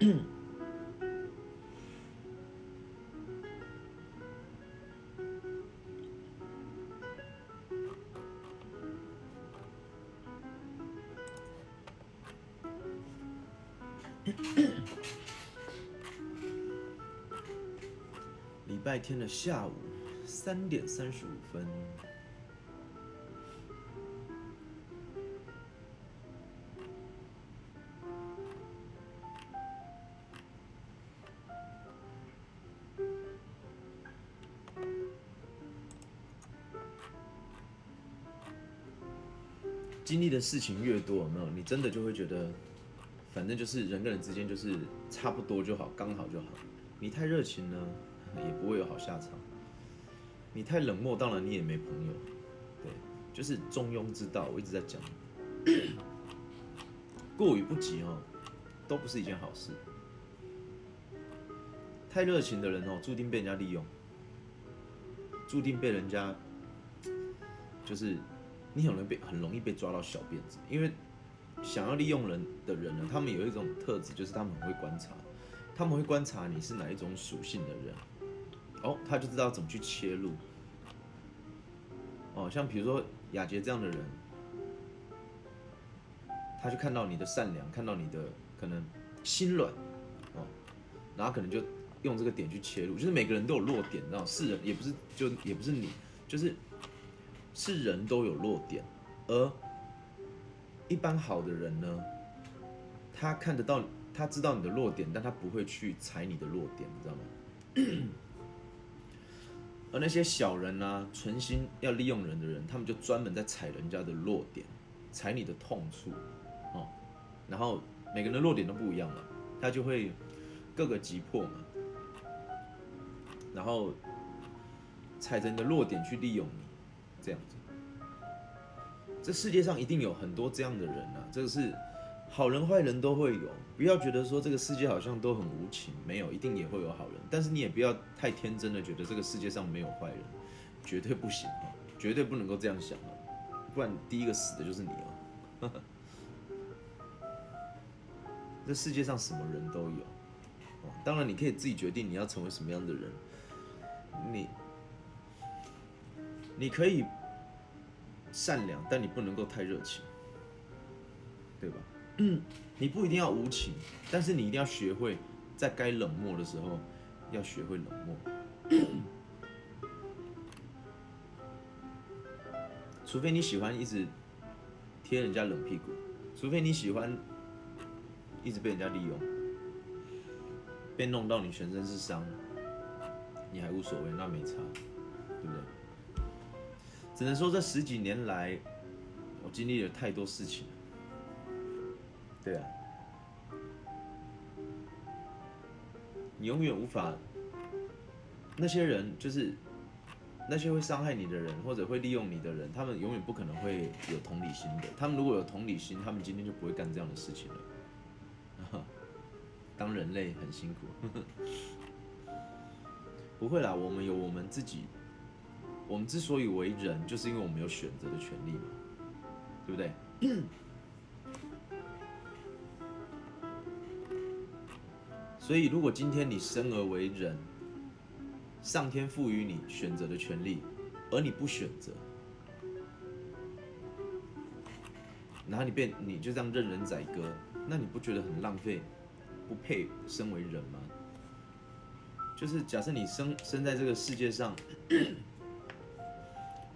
礼拜天的下午三点三十五分，经历的事情越多，有没有？你真的就会觉得，反正就是人跟人之间就是差不多就好，刚好就好。你太热情呢，也不会有好下场；你太冷漠，当然你也没朋友。对，就是中庸之道。我一直在讲，过于不及哦，都不是一件好事。太热情的人哦，注定被人家利用，注定被人家就是你很容易被很容易被抓到小辫子，因为想要利用人的人呢，他们有一种特质，就是他们很会观察，他们会观察你是哪一种属性的人，哦，他就知道怎么去切入。哦，像比如说雅洁这样的人，他就看到你的善良，看到你的可能心软，哦，然后可能就用这个点去切入，就是每个人都有弱点，知道是人也不是就也不是你，就是是人都有弱点，而一般好的人呢，他看得到，他知道你的弱点，但他不会去踩你的弱点，你知道吗？而那些小人啊，存心要利用人的人，他们就专门在踩人家的弱点，踩你的痛处，哦，然后每个人的弱点都不一样嘛，他就会各个击破嘛，然后踩着你的弱点去利用你，这样子。这世界上一定有很多这样的人啊，这个是好人坏人都会有，不要觉得说这个世界好像都很无情，没有，一定也会有好人，但是你也不要太天真的觉得这个世界上没有坏人，绝对不行啊，绝对不能够这样想啊，不然第一个死的就是你哦。这世界上什么人都有，当然你可以自己决定你要成为什么样的人，你你可以善良，但你不能够太热情，对吧？嗯，你不一定要无情，但是你一定要学会在该冷漠的时候要学会冷漠。除非你喜欢一直贴人家冷屁股，除非你喜欢一直被人家利用，被弄到你全身是伤，你还无所谓，那没差，对不对？只能说这十几年来，我经历了太多事情。对啊，你永远无法，那些人就是那些会伤害你的人，或者会利用你的人，他们永远不可能会有同理心的。他们如果有同理心，他们今天就不会干这样的事情了。当人类很辛苦，不会啦，我们有我们自己。我们之所以为人，就是因为我们有选择的权利嘛，对不对？所以，如果今天你生而为人，上天赋予你选择的权利，而你不选择，然后你变你就这样任人宰割，那你不觉得很浪费，不配身为人吗？就是假设你生生在这个世界上。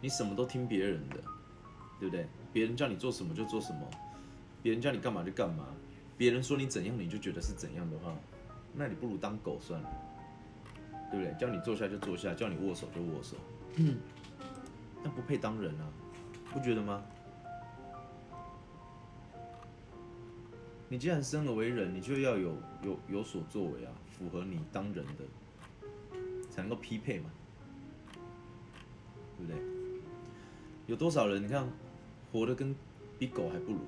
你什么都听别人的，对不对？别人叫你做什么就做什么，别人叫你干嘛就干嘛，别人说你怎样你就觉得是怎样的话，那你不如当狗算了，对不对？叫你坐下就坐下，叫你握手就握手，那不配当人啊，不觉得吗？你既然生而为人，你就要有有有所作为啊，符合你当人的，才能够匹配嘛，对不对？有多少人？你看，活得跟比狗还不如。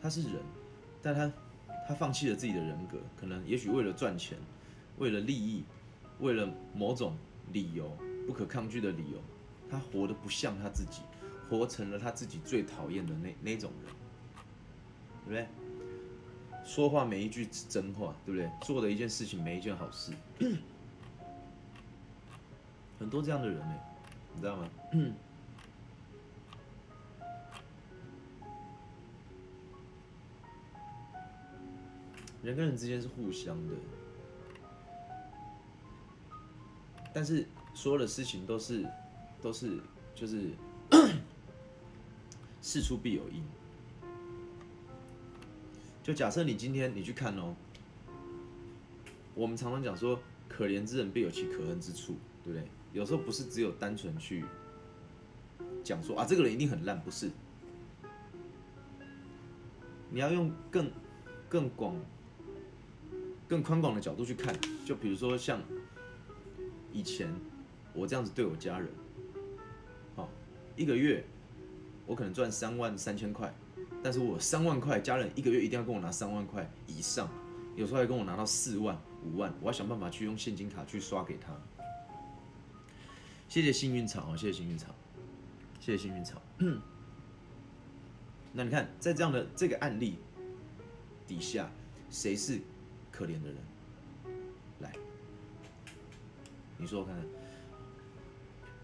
他是人，但他他放弃了自己的人格，可能也许为了赚钱，为了利益，为了某种理由不可抗拒的理由，他活得不像他自己，活成了他自己最讨厌的那那种人，对不对？说话每一句是真话，对不对？做的一件事情每一件好事，很多这样的人呢，你知道吗？人跟人之间是互相的，但是所有的事情都是都是就是 事出必有因。就假设你今天你去看哦，我们常常讲说，可怜之人必有其可恨之处，对不对？有时候不是只有单纯去讲说啊，这个人一定很烂，不是？你要用更更广。更宽广的角度去看，就比如说像以前我这样子对我家人，好，一个月我可能赚三万三千块，但是我三万块，家人一个月一定要跟我拿三万块以上，有时候还跟我拿到四万五万，我要想办法去用现金卡去刷给他。谢谢幸运草，谢谢幸运草，谢谢幸运草。那你看，在这样的这个案例底下，谁是？可怜的人，来，你说我看看。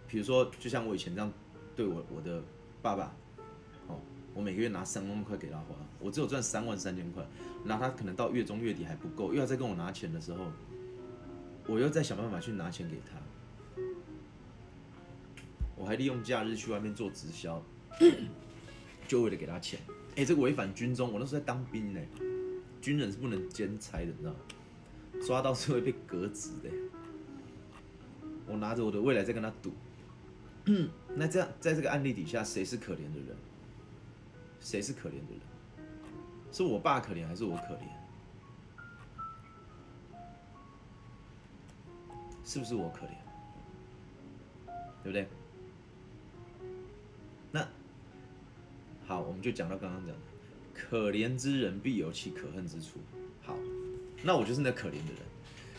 比如说，就像我以前这样对我我的爸爸，哦，我每个月拿三万块给他花，我只有赚三万三千块，那他可能到月中月底还不够，又要再跟我拿钱的时候，我又再想办法去拿钱给他，我还利用假日去外面做直销，就为了给他钱。哎，这个违反军中，我那时候在当兵呢。军人是不能兼差的，你知道吗？抓到是会被革职的。我拿着我的未来在跟他赌。那这样，在这个案例底下，谁是可怜的人？谁是可怜的人？是我爸可怜还是我可怜？是不是我可怜？对不对？那好，我们就讲到刚刚讲的。可怜之人必有其可恨之处。好，那我就是那可怜的人，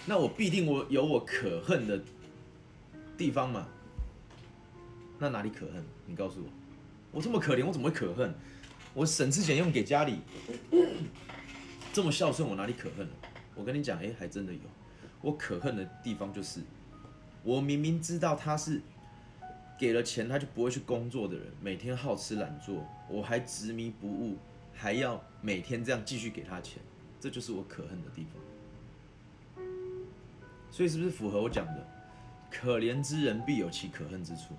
那我必定我有我可恨的地方嘛？那哪里可恨？你告诉我，我这么可怜，我怎么会可恨？我省吃俭用给家里，这么孝顺，我哪里可恨了我跟你讲，哎，还真的有。我可恨的地方就是，我明明知道他是给了钱他就不会去工作的人，每天好吃懒做，我还执迷不悟。还要每天这样继续给他钱，这就是我可恨的地方。所以是不是符合我讲的“可怜之人必有其可恨之处”？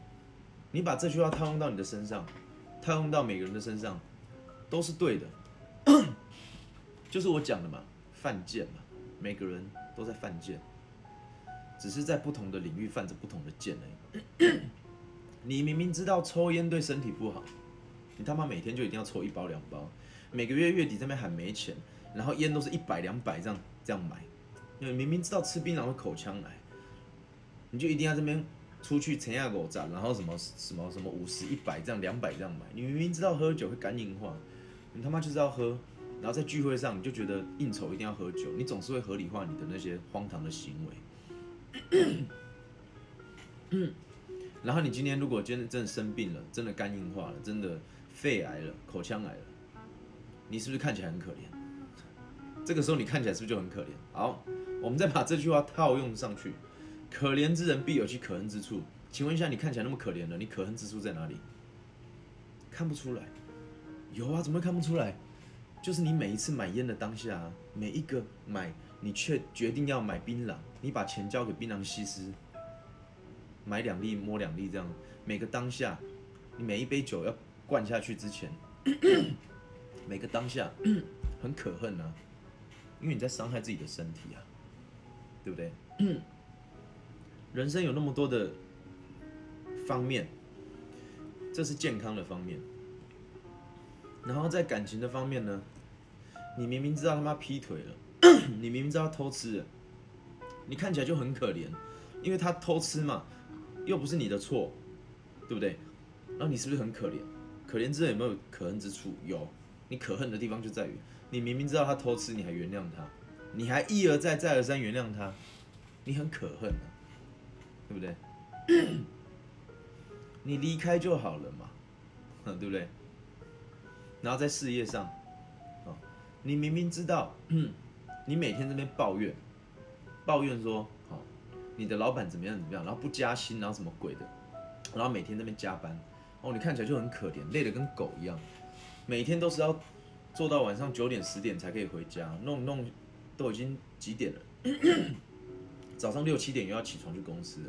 你把这句话套用到你的身上，套用到每个人的身上，都是对的。就是我讲的嘛，犯贱嘛，每个人都在犯贱，只是在不同的领域犯着不同的贱而已。你明明知道抽烟对身体不好，你他妈每天就一定要抽一包两包。每个月月底这边喊没钱，然后烟都是一百两百这样这样买，因为明明知道吃槟榔会口腔癌，你就一定要这边出去陈亚狗站，然后什么什么什么五十一百这样两百这样买，你明明知道喝酒会肝硬化，你他妈就是要喝，然后在聚会上你就觉得应酬一定要喝酒，你总是会合理化你的那些荒唐的行为。然后你今天如果真的真的生病了，真的肝硬化了，真的肺癌了，口腔癌了。你是不是看起来很可怜？这个时候你看起来是不是就很可怜？好，我们再把这句话套用上去：可怜之人必有其可恨之处。请问一下，你看起来那么可怜了，你可恨之处在哪里？看不出来。有啊，怎么会看不出来？就是你每一次买烟的当下，每一个买，你却决定要买槟榔，你把钱交给槟榔西施，买两粒摸两粒这样，每个当下，你每一杯酒要灌下去之前。每个当下很可恨啊，因为你在伤害自己的身体啊，对不对？人生有那么多的方面，这是健康的方面。然后在感情的方面呢，你明明知道他妈劈腿了，你明明知道偷吃了，你看起来就很可怜，因为他偷吃嘛，又不是你的错，对不对？那你是不是很可怜？可怜之人有没有可恨之处？有。你可恨的地方就在于，你明明知道他偷吃，你还原谅他，你还一而再、再而三原谅他，你很可恨啊，对不对？你离开就好了嘛，对不对？然后在事业上，你明明知道，你每天这边抱怨，抱怨说，好，你的老板怎么样怎么样，然后不加薪，然后什么鬼的，然后每天那边加班，哦，你看起来就很可怜，累得跟狗一样，每天都是要做到晚上九点十点才可以回家，弄弄都已经几点了，早上六七点又要起床去公司了，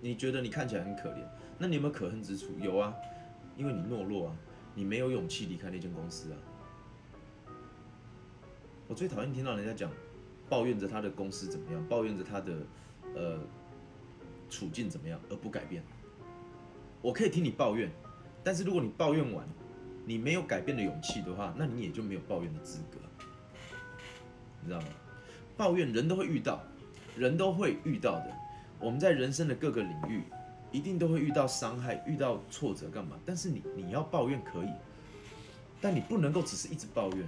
你觉得你看起来很可怜，那你有没有可恨之处？有啊，因为你懦弱啊，你没有勇气离开那间公司啊。我最讨厌听到人家讲，抱怨着他的公司怎么样，抱怨着他的呃处境怎么样而不改变。我可以听你抱怨，但是如果你抱怨完，你没有改变的勇气的话，那你也就没有抱怨的资格，你知道吗？抱怨人都会遇到，人都会遇到的。我们在人生的各个领域，一定都会遇到伤害、遇到挫折，干嘛？但是你你要抱怨可以，但你不能够只是一直抱怨。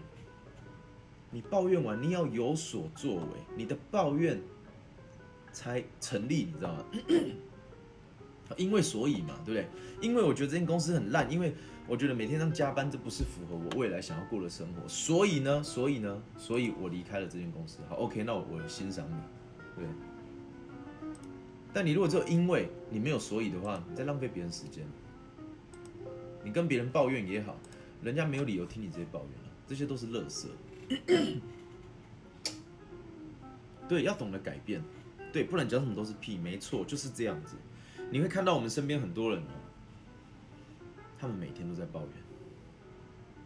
你抱怨完，你要有所作为，你的抱怨才成立，你知道吗？因为所以嘛，对不对？因为我觉得这间公司很烂，因为我觉得每天这样加班，这不是符合我未来想要过的生活，所以呢，所以呢，所以我离开了这间公司。好，OK，那我欣赏你，对。但你如果只有因为你没有所以的话，你在浪费别人时间。你跟别人抱怨也好，人家没有理由听你这些抱怨了，这些都是垃圾。对，要懂得改变，对，不然讲什么都是屁，没错，就是这样子。你会看到我们身边很多人哦，他们每天都在抱怨，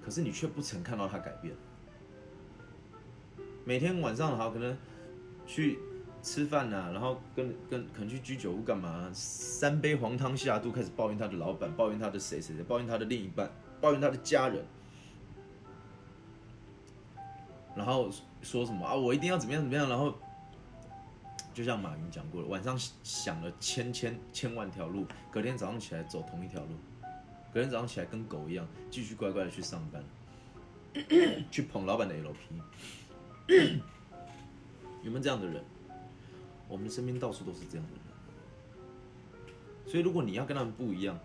可是你却不曾看到他改变。每天晚上好可能去吃饭呐，然后跟跟可能去居酒屋干嘛，三杯黄汤下肚，开始抱怨他的老板，抱怨他的谁谁谁，抱怨他的另一半，抱怨他的家人。然后说什么啊？我一定要怎么样怎么样？然后就像马云讲过了，晚上想了千千千万条路，隔天早上起来走同一条路，隔天早上起来跟狗一样，继续乖乖的去上班，去捧老板的 LP。有没有这样的人？我们身边到处都是这样的人。所以如果你要跟他们不一样，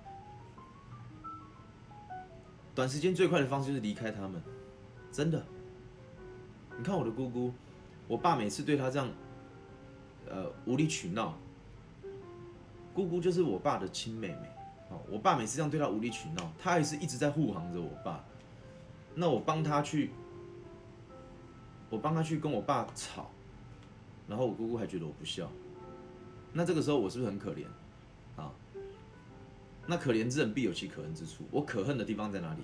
短时间最快的方式就是离开他们，真的。你看我的姑姑，我爸每次对她这样，呃无理取闹。姑姑就是我爸的亲妹妹，好，我爸每次这样对她无理取闹，她也是一直在护航着我爸。那我帮她去，我帮她去跟我爸吵，然后我姑姑还觉得我不孝。那这个时候我是不是很可怜？啊？那可怜之人必有其可恨之处。我可恨的地方在哪里？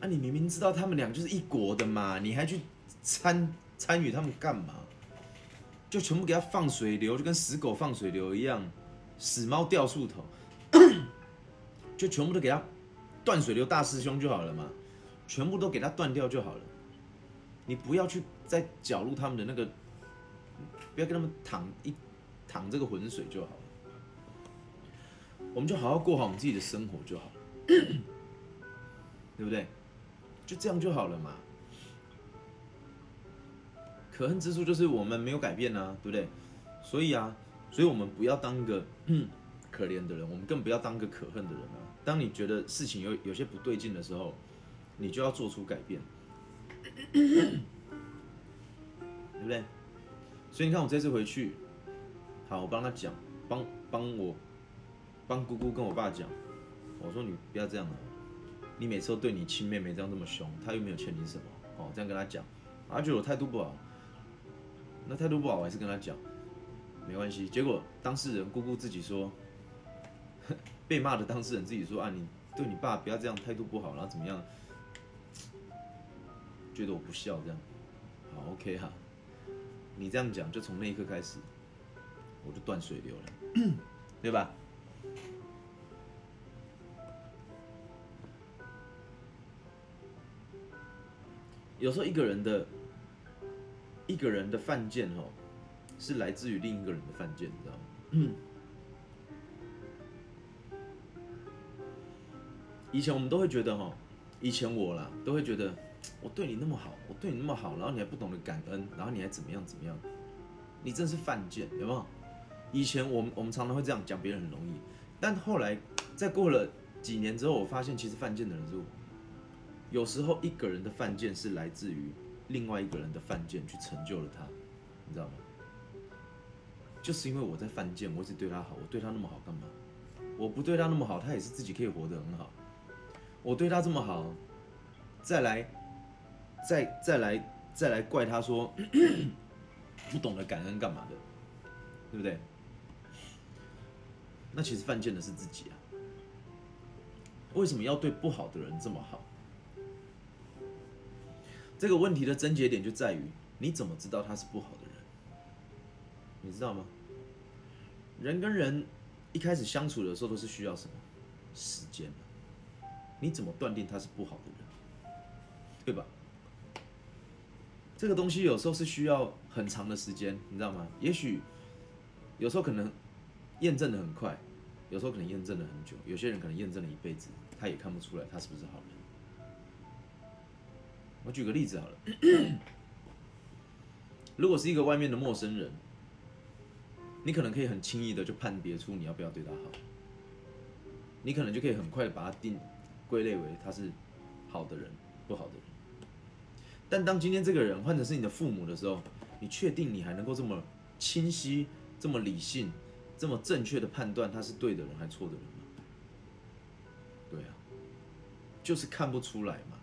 啊，你明明知道他们俩就是一国的嘛，你还去？参参与他们干嘛？就全部给他放水流，就跟死狗放水流一样，死猫掉树头，就全部都给他断水流大师兄就好了嘛，全部都给他断掉就好了。你不要去再搅入他们的那个，不要跟他们淌一淌这个浑水就好了。我们就好好过好我们自己的生活就好，对不对？就这样就好了嘛。可恨之处就是我们没有改变啊，对不对？所以啊，所以我们不要当个 可怜的人，我们更不要当个可恨的人啊。当你觉得事情有有些不对劲的时候，你就要做出改变，对不对？所以你看我这次回去，好，我帮他讲，帮帮我帮姑姑跟我爸讲，我说你不要这样了，你每次都对你亲妹妹这样这么凶，她又没有欠你什么，哦，这样跟他讲，他觉得我态度不好。那态度不好，我还是跟他讲，没关系。结果当事人姑姑自己说，被骂的当事人自己说啊，你对你爸不要这样，态度不好，然后怎么样？觉得我不孝这样，好 OK 哈。你这样讲，就从那一刻开始，我就断水流了，对吧？有时候一个人的。一个人的犯贱哦，是来自于另一个人的犯贱，你知道吗？嗯。以前我们都会觉得哈，以前我啦都会觉得，我对你那么好，我对你那么好，然后你还不懂得感恩，然后你还怎么样怎么样，你真是犯贱，有没有？以前我们我们常常会这样讲别人很容易，但后来在过了几年之后，我发现其实犯贱的人是我。有时候一个人的犯贱是来自于另外一个人的犯贱去成就了他，你知道吗？就是因为我在犯贱，我一直对他好，我对他那么好干嘛？我不对他那么好，他也是自己可以活得很好。我对他这么好，再来，再再来再来怪他说 不懂得感恩干嘛的，对不对？那其实犯贱的是自己啊。为什么要对不好的人这么好？这个问题的症结点就在于，你怎么知道他是不好的人？你知道吗？人跟人一开始相处的时候都是需要什么时间的？你怎么断定他是不好的人？对吧？这个东西有时候是需要很长的时间，你知道吗？也许有时候可能验证的很快，有时候可能验证了很久，有些人可能验证了一辈子，他也看不出来他是不是好人。我举个例子好了，如果是一个外面的陌生人，你可能可以很轻易的就判别出你要不要对他好，你可能就可以很快的把他定。归类为他是好的人，不好的人。但当今天这个人换成是你的父母的时候，你确定你还能够这么清晰、这么理性、这么正确的判断他是对的人还是错的人吗？对啊，就是看不出来嘛，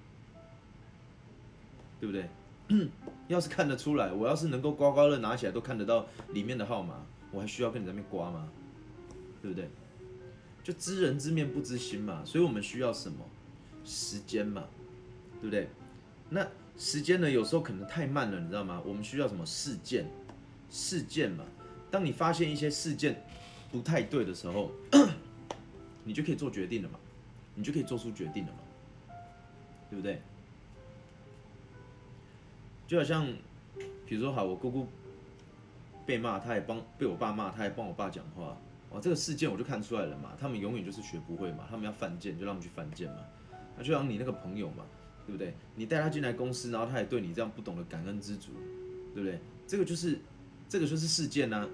对不对？要是看得出来，我要是能够刮刮乐拿起来都看得到里面的号码，我还需要跟你在那边刮吗？对不对？就知人知面不知心嘛，所以我们需要什么时间嘛，对不对？那时间呢，有时候可能太慢了，你知道吗？我们需要什么事件？事件嘛，当你发现一些事件不太对的时候，你就可以做决定了嘛，你就可以做出决定了嘛，对不对？就好像，比如说，好，我姑姑被骂，她也帮被我爸骂，她也帮我爸讲话。哇，这个事件我就看出来了嘛，他们永远就是学不会嘛，他们要犯贱就让他们去犯贱嘛，那就像你那个朋友嘛，对不对？你带他进来公司，然后他也对你这样不懂得感恩知足，对不对？这个就是，这个就是事件呐，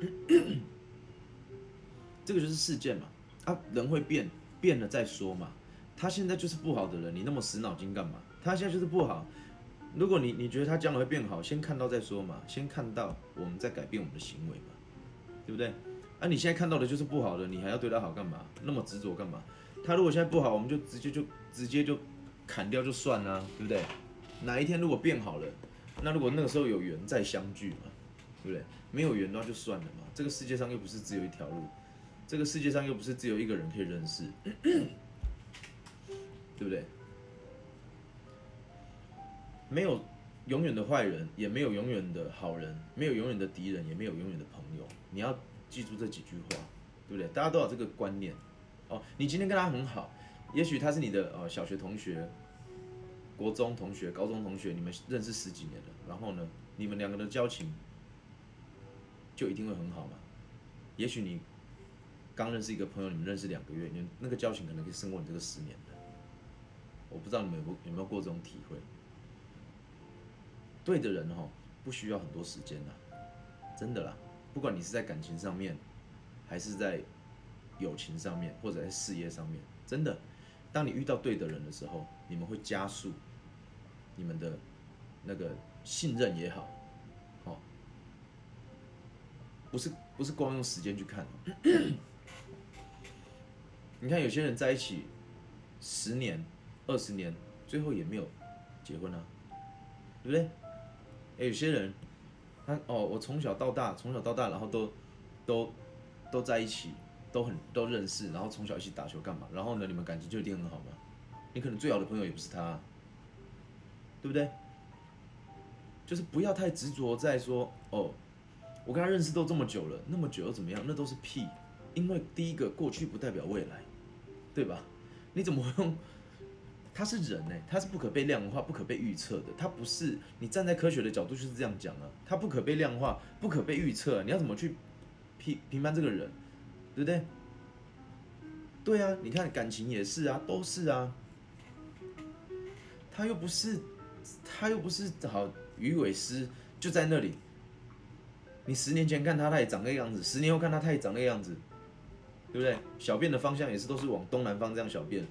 这个就是事件嘛，啊，人会变，变了再说嘛，他现在就是不好的人，你那么死脑筋干嘛？他现在就是不好，如果你你觉得他将来会变好，先看到再说嘛，先看到我们再改变我们的行为嘛，对不对？啊，你现在看到的就是不好的，你还要对他好干嘛？那么执着干嘛？他如果现在不好，我们就直接就直接就砍掉就算了，对不对？哪一天如果变好了，那如果那个时候有缘再相聚嘛，对不对？没有缘的话就算了嘛。这个世界上又不是只有一条路，这个世界上又不是只有一个人可以认识，对不对？没有永远的坏人，也没有永远的好人，没有永远的敌人，也没有永远的朋友。你要。记住这几句话，对不对？大家都有这个观念哦。你今天跟他很好，也许他是你的呃小学同学、国中同学、高中同学，你们认识十几年了。然后呢，你们两个的交情就一定会很好嘛？也许你刚认识一个朋友，你们认识两个月，你那个交情可能可以胜过你这个十年的。我不知道你们有有没有过这种体会？对的人哈，不需要很多时间的，真的啦。不管你是在感情上面，还是在友情上面，或者在事业上面，真的，当你遇到对的人的时候，你们会加速你们的那个信任也好，哦，不是不是光用时间去看，你看有些人在一起十年、二十年，最后也没有结婚啊，对不对？哎，有些人。他哦，我从小到大，从小到大，然后都，都，都在一起，都很都认识，然后从小一起打球干嘛？然后呢，你们感情就一定很好吗？你可能最好的朋友也不是他，对不对？就是不要太执着在说哦，我跟他认识都这么久了，那么久又怎么样？那都是屁，因为第一个过去不代表未来，对吧？你怎么会用？他是人呢，他是不可被量化、不可被预测的。他不是你站在科学的角度就是这样讲啊，他不可被量化、不可被预测。你要怎么去评评判这个人，对不对？对啊，你看感情也是啊，都是啊。他又不是，他又不是好鱼尾狮就在那里。你十年前看他，他也长那个样子；十年后看他，他也长那个样子，对不对？小便的方向也是都是往东南方这样小便。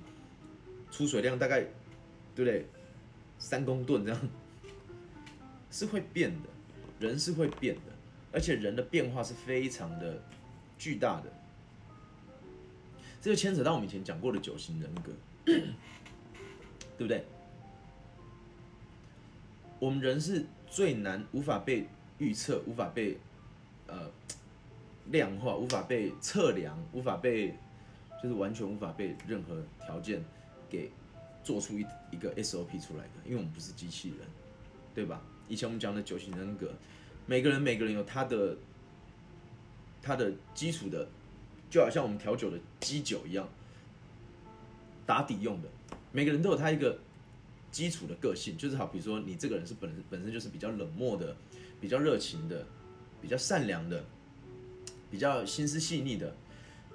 出水量大概，对不对？三公吨这样，是会变的，人是会变的，而且人的变化是非常的巨大的。这就牵扯到我们以前讲过的九型人格，对不对？我们人是最难无法被预测、无法被呃量化、无法被测量、无法被就是完全无法被任何条件给做出一一个 SOP 出来的，因为我们不是机器人，对吧？以前我们讲的九型人格，每个人每个人有他的他的基础的，就好像我们调酒的基酒一样，打底用的，每个人都有他一个。基础的个性就是好，比如说你这个人是本本身就是比较冷漠的，比较热情的，比较善良的，比较心思细腻的，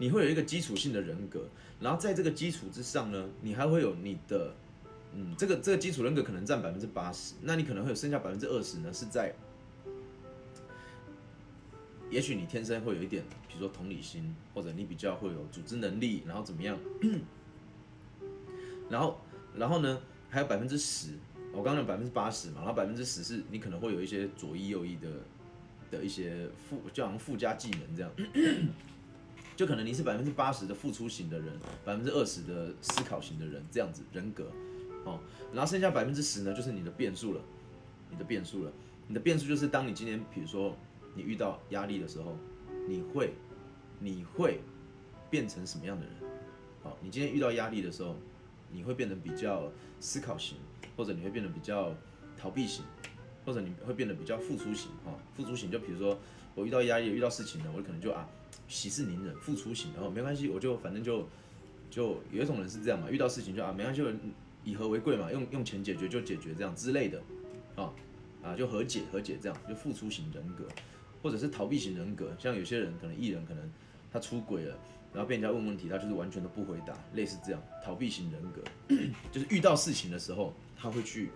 你会有一个基础性的人格，然后在这个基础之上呢，你还会有你的，嗯，这个这个基础人格可能占百分之八十，那你可能会有剩下百分之二十呢是在，也许你天生会有一点，比如说同理心，或者你比较会有组织能力，然后怎么样，然后然后呢？还有百分之十，我刚刚讲百分之八十嘛，然后百分之十是你可能会有一些左翼右翼的的一些附，就好像附加技能这样，就可能你是百分之八十的付出型的人，百分之二十的思考型的人这样子人格，哦，然后剩下百分之十呢，就是你的变数了，你的变数了，你的变数就是当你今天比如说你遇到压力的时候，你会你会变成什么样的人？好，你今天遇到压力的时候。你会变得比较思考型，或者你会变得比较逃避型，或者你会变得比较付出型哈。付出型就比如说我遇到压力、遇到事情了，我可能就啊息事宁人，付出型，然后没关系，我就反正就就有一种人是这样嘛，遇到事情就啊没关系，就以和为贵嘛，用用钱解决就解决这样之类的，啊啊就和解和解这样，就付出型人格，或者是逃避型人格，像有些人可能艺人可能他出轨了。然后被人家问问题，他就是完全都不回答，类似这样逃避型人格，就是遇到事情的时候，他会去，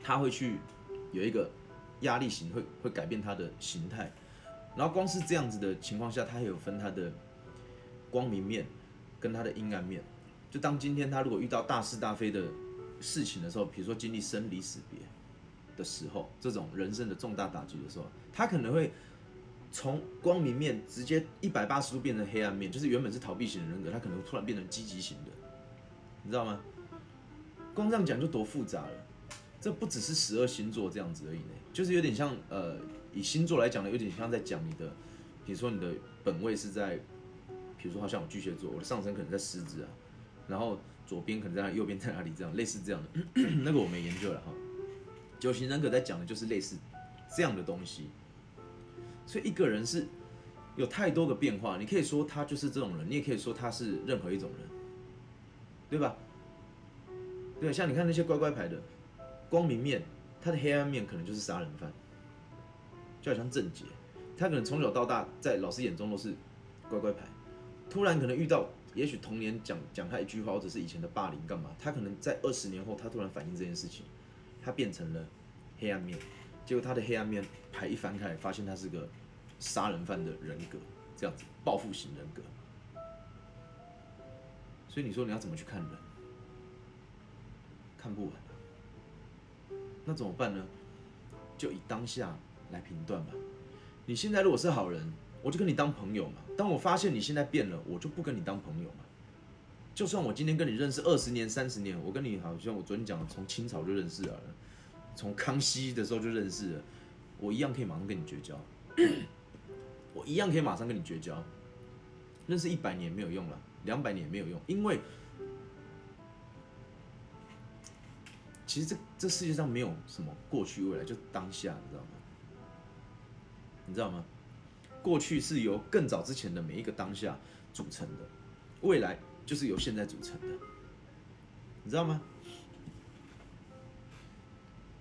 他会去有一个压力型，会会改变他的形态。然后光是这样子的情况下，他还有分他的光明面跟他的阴暗面。就当今天他如果遇到大是大非的事情的时候，比如说经历生离死别的时候，这种人生的重大打击的时候，他可能会。从光明面直接一百八十度变成黑暗面，就是原本是逃避型的人格，他可能突然变成积极型的，你知道吗？光这样讲就多复杂了，这不只是十二星座这样子而已呢，就是有点像呃，以星座来讲呢，有点像在讲你的，比如说你的本位是在，比如说好像我巨蟹座，我的上升可能在狮子啊，然后左边可能在哪，右边在哪里这样，类似这样的，那个我没研究了哈。九型人格在讲的就是类似这样的东西。所以一个人是有太多个变化，你可以说他就是这种人，你也可以说他是任何一种人，对吧？对，像你看那些乖乖牌的光明面，他的黑暗面可能就是杀人犯，就好像郑杰，他可能从小到大在老师眼中都是乖乖牌，突然可能遇到，也许童年讲讲他一句话，或者是以前的霸凌干嘛，他可能在二十年后他突然反映这件事情，他变成了黑暗面。结果他的黑暗面牌一翻开，发现他是个杀人犯的人格，这样子报复型人格。所以你说你要怎么去看人？看不完那怎么办呢？就以当下来评断吧。你现在如果是好人，我就跟你当朋友嘛。当我发现你现在变了，我就不跟你当朋友嘛。就算我今天跟你认识二十年、三十年，我跟你好像我昨天讲的，从清朝就认识了。从康熙的时候就认识了，我一样可以马上跟你绝交，我一样可以马上跟你绝交。认识一百年没有用了，两百年没有用，因为其实这这世界上没有什么过去未来，就当下，你知道吗？你知道吗？过去是由更早之前的每一个当下组成的，未来就是由现在组成的，你知道吗？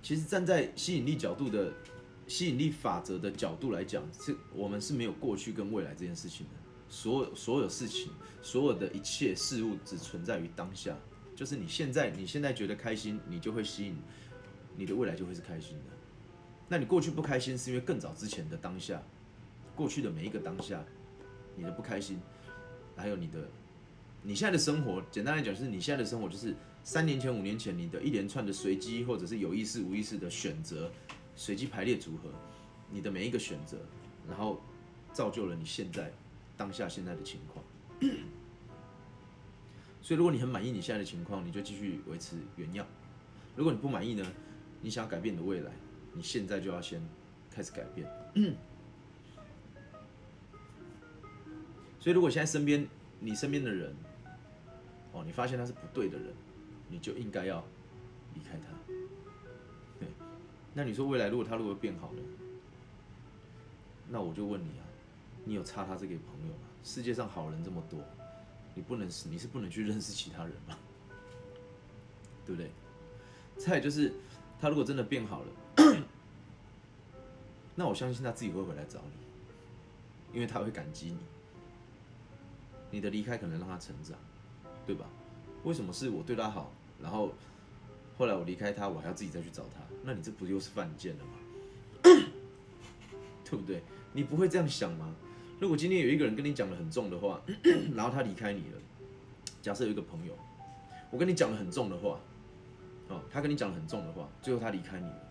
其实站在吸引力角度的吸引力法则的角度来讲，是我们是没有过去跟未来这件事情的。所有所有事情，所有的一切事物只存在于当下。就是你现在你现在觉得开心，你就会吸引你的未来就会是开心的。那你过去不开心，是因为更早之前的当下，过去的每一个当下，你的不开心，还有你的你现在的生活，简单来讲，就是你现在的生活就是三年前、五年前你的一连串的随机或者是有意识、无意识的选择，随机排列组合，你的每一个选择，然后造就了你现在当下现在的情况。所以，如果你很满意你现在的情况，你就继续维持原样；如果你不满意呢，你想改变你的未来，你现在就要先开始改变。所以，如果现在身边你身边的人，哦，你发现他是不对的人，你就应该要离开他。对，那你说未来如果他如果变好了，那我就问你啊，你有差他这个朋友吗？世界上好人这么多。你不能是，你是不能去认识其他人吗，对不对？再就是，他如果真的变好了，那我相信他自己会回来找你，因为他会感激你。你的离开可能让他成长，对吧？为什么是我对他好，然后后来我离开他，我还要自己再去找他？那你这不又是犯贱了吗？对不对？你不会这样想吗？如果今天有一个人跟你讲的很重的话，然后他离开你了，假设有一个朋友，我跟你讲的很重的话，哦，他跟你讲的很重的话，最后他离开你了，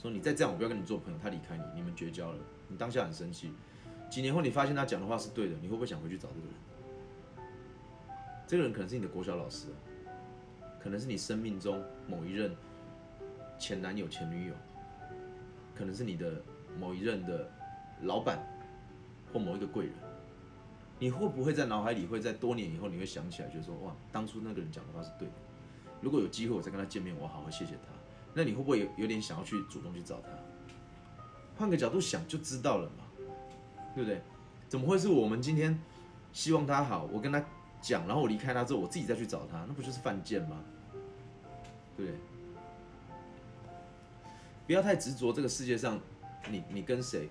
说你再这样，我不要跟你做朋友，他离开你，你们绝交了，你当下很生气，几年后你发现他讲的话是对的，你会不会想回去找这个人？这个人可能是你的国小老师，可能是你生命中某一任前男友、前女友，可能是你的某一任的老板。或某一个贵人，你会不会在脑海里会在多年以后，你会想起来，就说哇，当初那个人讲的话是对的。如果有机会我再跟他见面，我好好谢谢他。那你会不会有有点想要去主动去找他？换个角度想就知道了嘛，对不对？怎么会是我们今天希望他好，我跟他讲，然后我离开他之后，我自己再去找他，那不就是犯贱吗？对不对？不要太执着这个世界上，你你跟谁？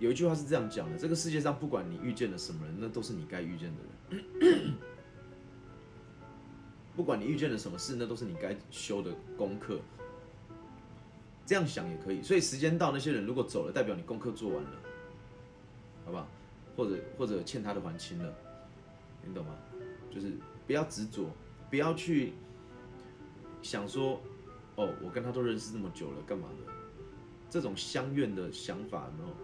有一句话是这样讲的：这个世界上，不管你遇见了什么人，那都是你该遇见的人；不管你遇见了什么事，那都是你该修的功课。这样想也可以。所以时间到，那些人如果走了，代表你功课做完了，好不好？或者或者欠他的还清了，你懂吗？就是不要执着，不要去想说，哦，我跟他都认识这么久了，干嘛的？这种相怨的想法，有没有？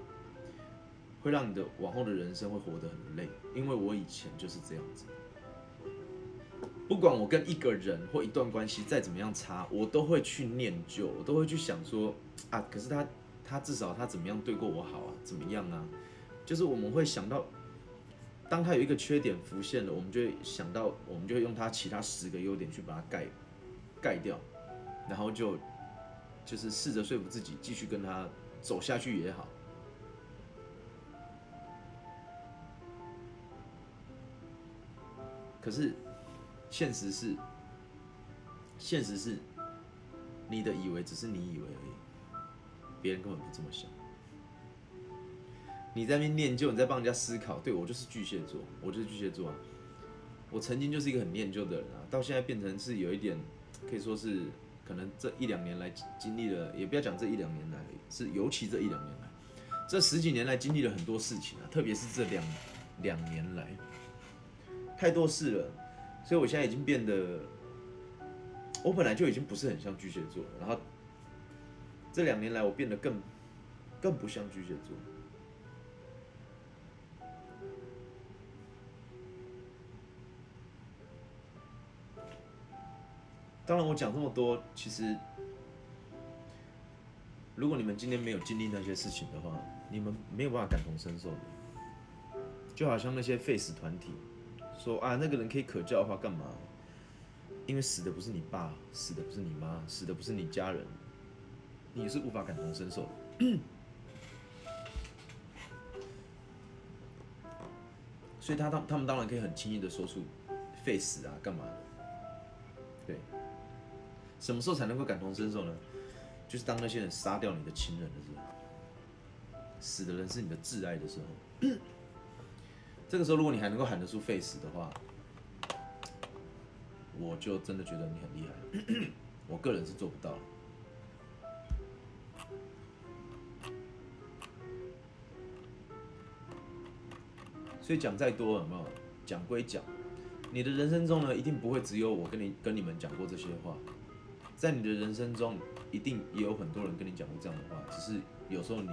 会让你的往后的人生会活得很累，因为我以前就是这样子。不管我跟一个人或一段关系再怎么样差，我都会去念旧，我都会去想说啊，可是他他至少他怎么样对过我好啊，怎么样啊？就是我们会想到，当他有一个缺点浮现了，我们就会想到，我们就会用他其他十个优点去把它盖盖掉，然后就就是试着说服自己继续跟他走下去也好。可是，现实是，现实是，你的以为只是你以为而已，别人根本不这么想。你在那边念旧，你在帮人家思考。对我就是巨蟹座，我就是巨蟹座啊。我曾经就是一个很念旧的人啊，到现在变成是有一点，可以说是可能这一两年来经历了，也不要讲这一两年来，是尤其这一两年来，这十几年来经历了很多事情啊，特别是这两两年来。太多事了，所以我现在已经变得，我本来就已经不是很像巨蟹座，然后这两年来我变得更更不像巨蟹座。当然，我讲这么多，其实如果你们今天没有经历那些事情的话，你们没有办法感同身受的，就好像那些废死团体。说啊，那个人可以可教的话干嘛？因为死的不是你爸，死的不是你妈，死的不是你家人，你是无法感同身受的。所以他当他们当然可以很轻易的说出废死啊，干嘛？对，什么时候才能够感同身受呢？就是当那些人杀掉你的亲人的时候，死的人是你的挚爱的时候。这个时候，如果你还能够喊得出 face 的话，我就真的觉得你很厉害。我个人是做不到。所以讲再多有没有？讲归讲，你的人生中呢，一定不会只有我跟你跟你们讲过这些话，在你的人生中，一定也有很多人跟你讲过这样的话，只是有时候你，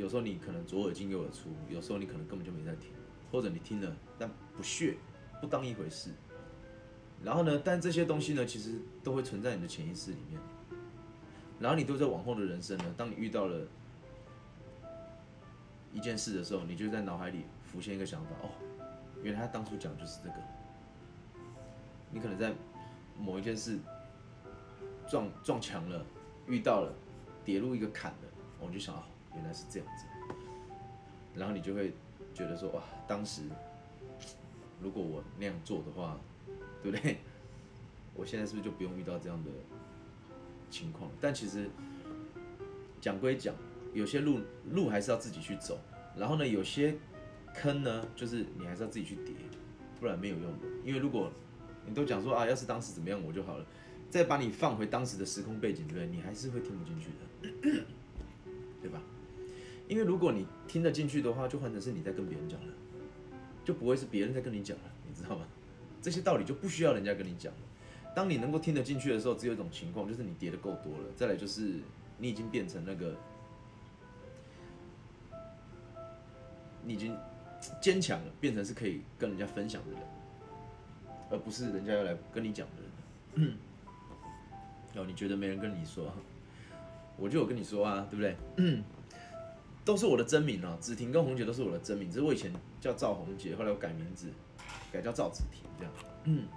有时候你可能左耳进右耳出，有时候你可能根本就没在听，或者你听了但不屑，不当一回事。然后呢，但这些东西呢，其实都会存在你的潜意识里面。然后你都在往后的人生呢，当你遇到了一件事的时候，你就在脑海里浮现一个想法，哦，原来他当初讲的就是这个。你可能在某一件事撞撞墙了，遇到了，跌入一个坎了，我就想，原来是这样子。然后你就会觉得说，哇，当时如果我那样做的话。对不对？我现在是不是就不用遇到这样的情况？但其实讲归讲，有些路路还是要自己去走。然后呢，有些坑呢，就是你还是要自己去叠，不然没有用的。因为如果你都讲说啊，要是当时怎么样我就好了，再把你放回当时的时空背景，对？你还是会听不进去的，对吧？因为如果你听得进去的话，就换成是你在跟别人讲了，就不会是别人在跟你讲了，你知道吗？这些道理就不需要人家跟你讲了。当你能够听得进去的时候，只有一种情况，就是你跌的够多了。再来就是你已经变成那个，你已经坚强了，变成是可以跟人家分享的人，而不是人家要来跟你讲的人。哦，你觉得没人跟你说，我就有跟你说啊，对不对？都是我的真名啊，子婷跟红姐都是我的真名，只是我以前叫赵红姐，后来我改名字。改叫赵子婷这样，嗯，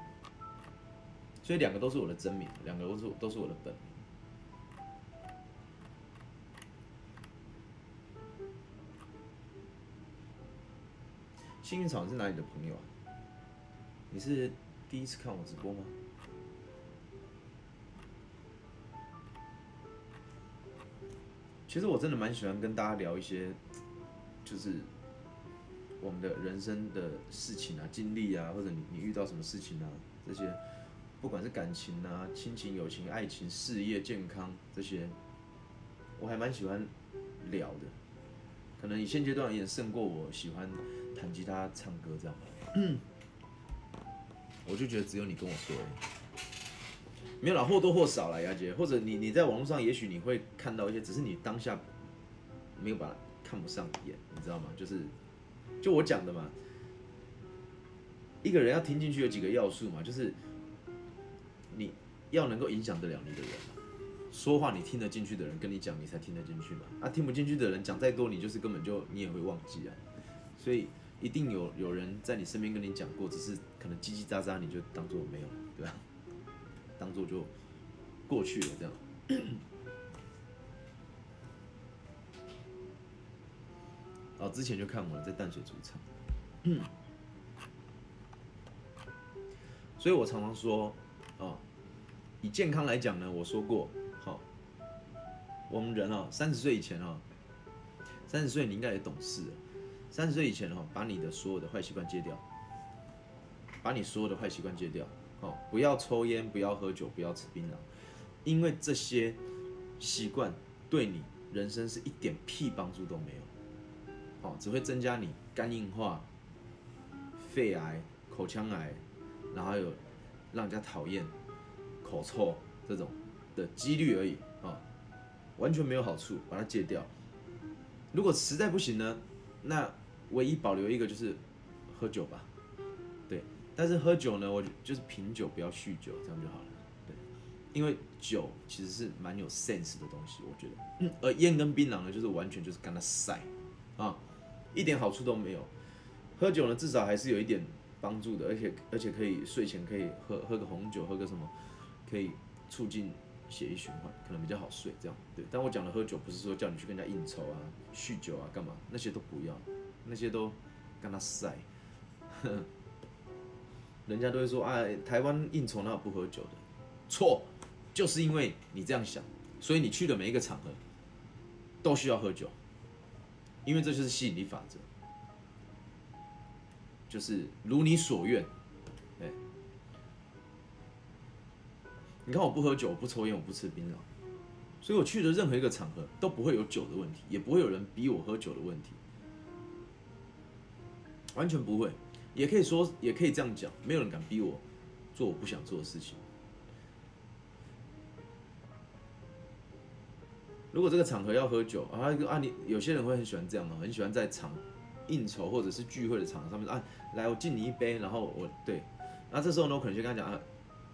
所以两个都是我的真名，两个都是都是我的本名。幸运草是哪里的朋友啊？你是第一次看我直播吗？其实我真的蛮喜欢跟大家聊一些，就是。我们的人生的事情啊、经历啊，或者你你遇到什么事情啊，这些，不管是感情啊、亲情、友情、爱情、事业、健康这些，我还蛮喜欢聊的。可能你现阶段也胜过我喜欢弹吉他、唱歌这样。我就觉得只有你跟我说，没有啦，或多或少啦，雅姐，或者你你在网络上，也许你会看到一些，只是你当下没有把它看不上眼，你知道吗？就是。就我讲的嘛，一个人要听进去有几个要素嘛，就是你要能够影响得了你的人，说话你听得进去的人跟你讲，你才听得进去嘛。啊，听不进去的人讲再多，你就是根本就你也会忘记啊。所以一定有有人在你身边跟你讲过，只是可能叽叽喳喳，你就当做没有，对吧？当做就过去了这样。哦，之前就看过了，在淡水主场。所以我常常说，哦，以健康来讲呢，我说过，好，我们人哦，三十岁以前哦，三十岁你应该也懂事，三十岁以前哦，把你的所有的坏习惯戒掉，把你所有的坏习惯戒掉，哦，不要抽烟，不要喝酒，不要吃槟榔，因为这些习惯对你人生是一点屁帮助都没有。哦，只会增加你肝硬化、肺癌、口腔癌，然后还有让人家讨厌、口臭这种的几率而已啊，完全没有好处，把它戒掉。如果实在不行呢，那唯一保留一个就是喝酒吧，但是喝酒呢，我就是品酒，不要酗酒，这样就好了。对，因为酒其实是蛮有 sense 的东西，我觉得。而烟跟槟榔呢，就是完全就是跟它晒啊。一点好处都没有，喝酒呢至少还是有一点帮助的，而且而且可以睡前可以喝喝个红酒，喝个什么，可以促进血液循环，可能比较好睡。这样对，但我讲的喝酒不是说叫你去跟人家应酬啊、酗酒啊、干嘛，那些都不要，那些都跟他晒。人家都会说啊，台湾应酬哪有不喝酒的？错，就是因为你这样想，所以你去的每一个场合都需要喝酒。因为这就是吸引力法则，就是如你所愿。哎，你看我不喝酒，我不抽烟，我不吃槟榔，所以我去的任何一个场合都不会有酒的问题，也不会有人逼我喝酒的问题，完全不会。也可以说，也可以这样讲，没有人敢逼我做我不想做的事情。如果这个场合要喝酒啊，啊你有些人会很喜欢这样嘛，很喜欢在场应酬或者是聚会的场合上面啊，来我敬你一杯，然后我对，那这时候呢，我可能就跟他讲啊，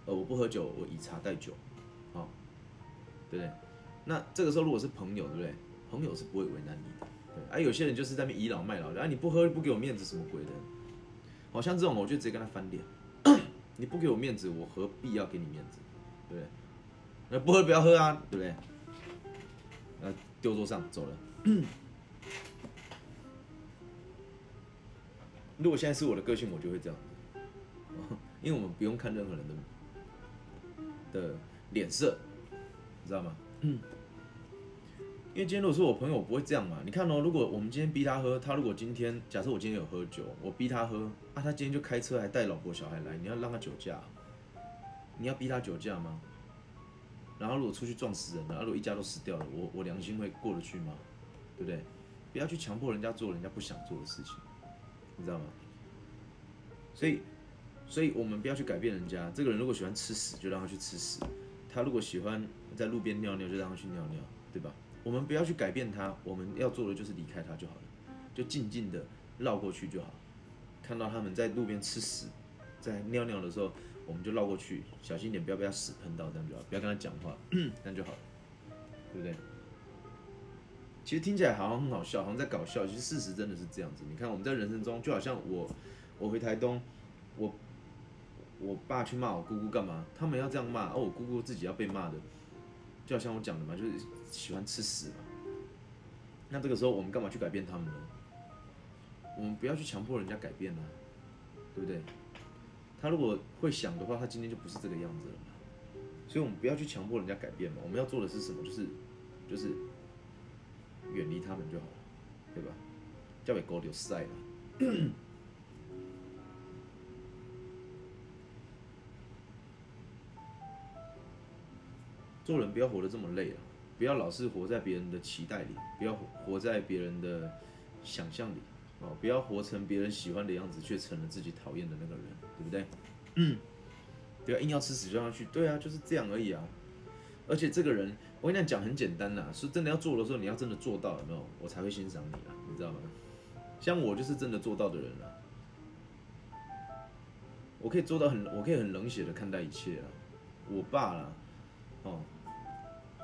呃我不喝酒，我以茶代酒，好，对不对？那这个时候如果是朋友，对不对？朋友是不会为难你的，对。而有些人就是在那边倚老卖老的，啊你不喝不给我面子，什么鬼的？好像这种我就直接跟他翻脸，你不给我面子，我何必要给你面子，对不对？那不喝不要喝啊，对不对？那，丢桌上走了。如果现在是我的个性，我就会这样，因为我们不用看任何人的的脸色，你知道吗？因为今天如果是我朋友，我不会这样嘛。你看哦，如果我们今天逼他喝，他如果今天假设我今天有喝酒，我逼他喝啊，他今天就开车还带老婆小孩来，你要让他酒驾？你要逼他酒驾吗？然后如果出去撞死人了，如果一家都死掉了，我我良心会过得去吗？对不对？不要去强迫人家做人家不想做的事情，你知道吗？所以，所以我们不要去改变人家。这个人如果喜欢吃屎，就让他去吃屎；他如果喜欢在路边尿尿，就让他去尿尿，对吧？我们不要去改变他，我们要做的就是离开他就好了，就静静的绕过去就好。看到他们在路边吃屎，在尿尿的时候。我们就绕过去，小心点，不要被他屎喷到，这样就好，不要跟他讲话，这样就好了，对不对？其实听起来好像很好笑，好像在搞笑，其实事实真的是这样子。你看我们在人生中，就好像我，我回台东，我我爸去骂我姑姑干嘛？他们要这样骂，而我姑姑自己要被骂的，就好像我讲的嘛，就是喜欢吃屎嘛。那这个时候我们干嘛去改变他们呢？我们不要去强迫人家改变啊，对不对？他如果会想的话，他今天就不是这个样子了嘛。所以，我们不要去强迫人家改变嘛。我们要做的是什么？就是，就是远离他们就好了，对吧？交给狗丢塞了。做人不要活得这么累啊！不要老是活在别人的期待里，不要活在别人的想象里。哦，不要活成别人喜欢的样子，却成了自己讨厌的那个人，对不对？嗯，对啊，硬要吃屎就要去，对啊，就是这样而已啊。而且这个人，我跟你讲很简单呐，是真的要做的时候，你要真的做到，有没有？我才会欣赏你啊，你知道吗？像我就是真的做到的人啊。我可以做到很，我可以很冷血的看待一切啊。我爸啦，哦，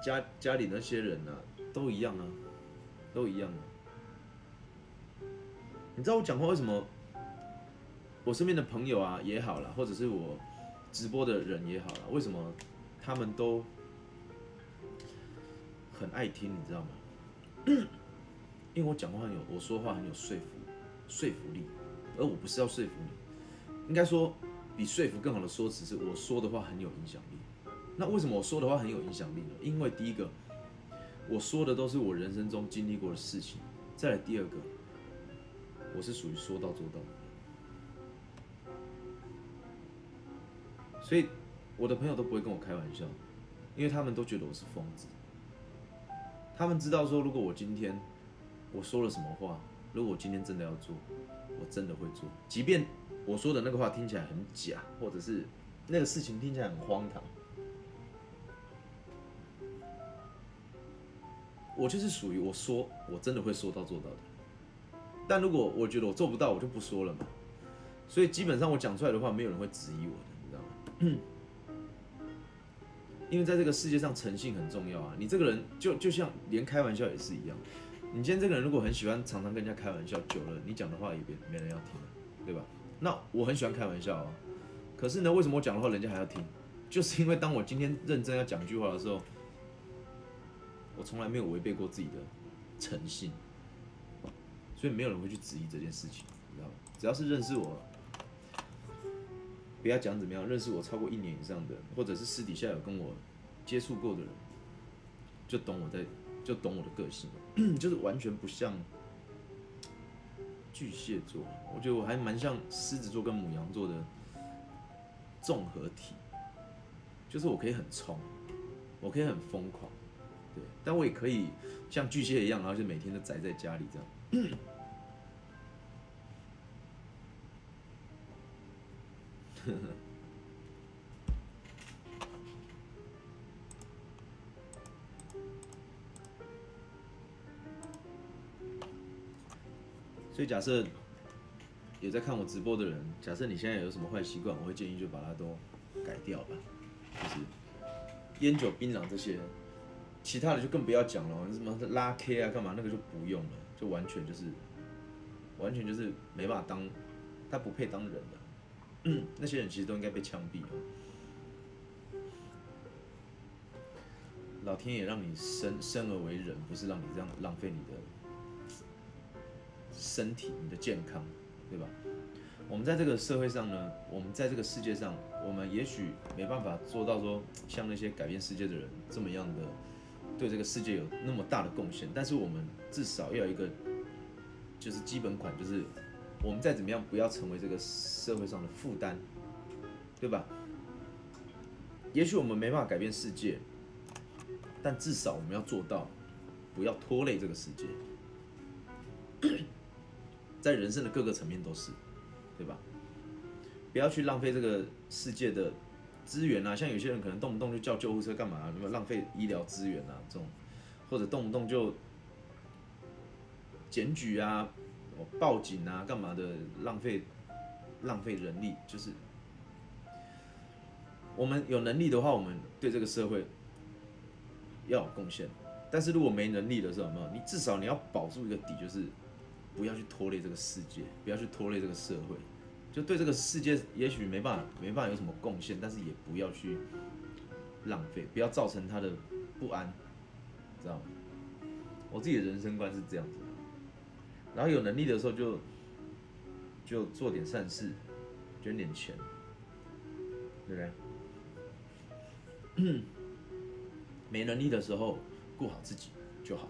家家里那些人呐，都一样啊，都一样啊。你知道我讲话为什么？我身边的朋友啊也好了，或者是我直播的人也好了，为什么他们都很爱听？你知道吗？因为我讲话很有，我说话很有说服说服力，而我不是要说服你，应该说比说服更好的说辞是我说的话很有影响力。那为什么我说的话很有影响力呢？因为第一个，我说的都是我人生中经历过的事情；再来第二个。我是属于说到做到，所以我的朋友都不会跟我开玩笑，因为他们都觉得我是疯子。他们知道说，如果我今天我说了什么话，如果我今天真的要做，我真的会做，即便我说的那个话听起来很假，或者是那个事情听起来很荒唐，我就是属于我说我真的会说到做到的。但如果我觉得我做不到，我就不说了嘛。所以基本上我讲出来的话，没有人会质疑我的，你知道吗？因为在这个世界上，诚信很重要啊。你这个人就就像连开玩笑也是一样。你今天这个人如果很喜欢常常跟人家开玩笑，久了你讲的话也别没人要听了，对吧？那我很喜欢开玩笑啊，可是呢，为什么我讲的话人家还要听？就是因为当我今天认真要讲一句话的时候，我从来没有违背过自己的诚信。所以没有人会去质疑这件事情，你知道吗？只要是认识我，不要讲怎么样，认识我超过一年以上的，或者是私底下有跟我接触过的人，就懂我在，就懂我的个性，就是完全不像巨蟹座，我觉得我还蛮像狮子座跟母羊座的综合体，就是我可以很冲，我可以很疯狂，但我也可以像巨蟹一样，然后就每天都宅在家里这样。所以假设有在看我直播的人，假设你现在有什么坏习惯，我会建议就把它都改掉吧，就是烟酒槟榔这些，其他的就更不要讲了，什么拉 K 啊干嘛那个就不用了，就完全就是完全就是没办法当，他不配当人的，那些人其实都应该被枪毙哦。老天爷让你生生而为人，不是让你这样浪费你的。身体，你的健康，对吧？我们在这个社会上呢，我们在这个世界上，我们也许没办法做到说像那些改变世界的人这么样的，对这个世界有那么大的贡献。但是我们至少要有一个，就是基本款，就是我们再怎么样不要成为这个社会上的负担，对吧？也许我们没办法改变世界，但至少我们要做到，不要拖累这个世界。在人生的各个层面都是，对吧？不要去浪费这个世界的资源啊！像有些人可能动不动就叫救护车干嘛？有没有浪费医疗资源啊？这种，或者动不动就检举啊、报警啊，干嘛的？浪费浪费人力，就是我们有能力的话，我们对这个社会要有贡献。但是如果没能力的时候，没有？你至少你要保住一个底，就是。不要去拖累这个世界，不要去拖累这个社会，就对这个世界也许没办法没办法有什么贡献，但是也不要去浪费，不要造成他的不安，知道吗？我自己的人生观是这样子，然后有能力的时候就就做点善事，捐点钱，对不对？没能力的时候顾好自己就好，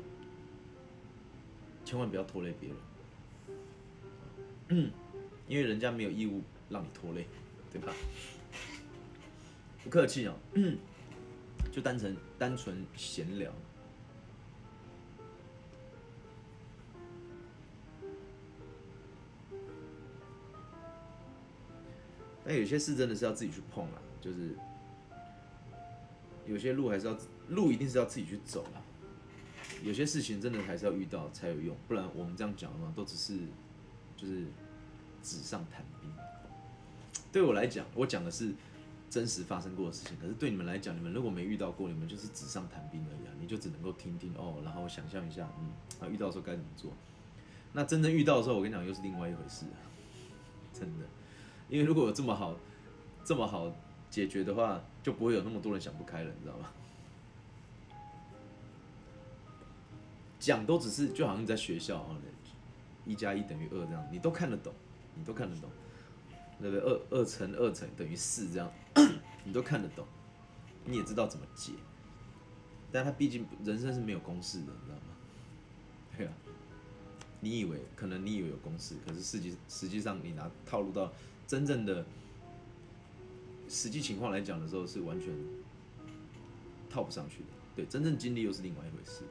千万不要拖累别人。因为人家没有义务让你拖累，对吧？不客气哦，就单纯单纯闲聊。但有些事真的是要自己去碰啊，就是有些路还是要路一定是要自己去走啦。有些事情真的还是要遇到才有用，不然我们这样讲的话，都只是。就是纸上谈兵，对我来讲，我讲的是真实发生过的事情。可是对你们来讲，你们如果没遇到过，你们就是纸上谈兵而已啊！你就只能够听听哦，然后想象一下，嗯，啊，遇到的时候该怎么做。那真正遇到的时候，我跟你讲，又是另外一回事啊！真的，因为如果有这么好、这么好解决的话，就不会有那么多人想不开了，你知道吗？讲都只是就好像你在学校啊。一加一等于二，这样你都看得懂，你都看得懂，对不对？二二乘二乘等于四，这样 你都看得懂，你也知道怎么解。但他毕竟人生是没有公式的，你知道吗？对啊，你以为可能你以为有公式，可是实际实际上你拿套路到真正的实际情况来讲的时候，是完全套不上去的。对，真正经历又是另外一回事，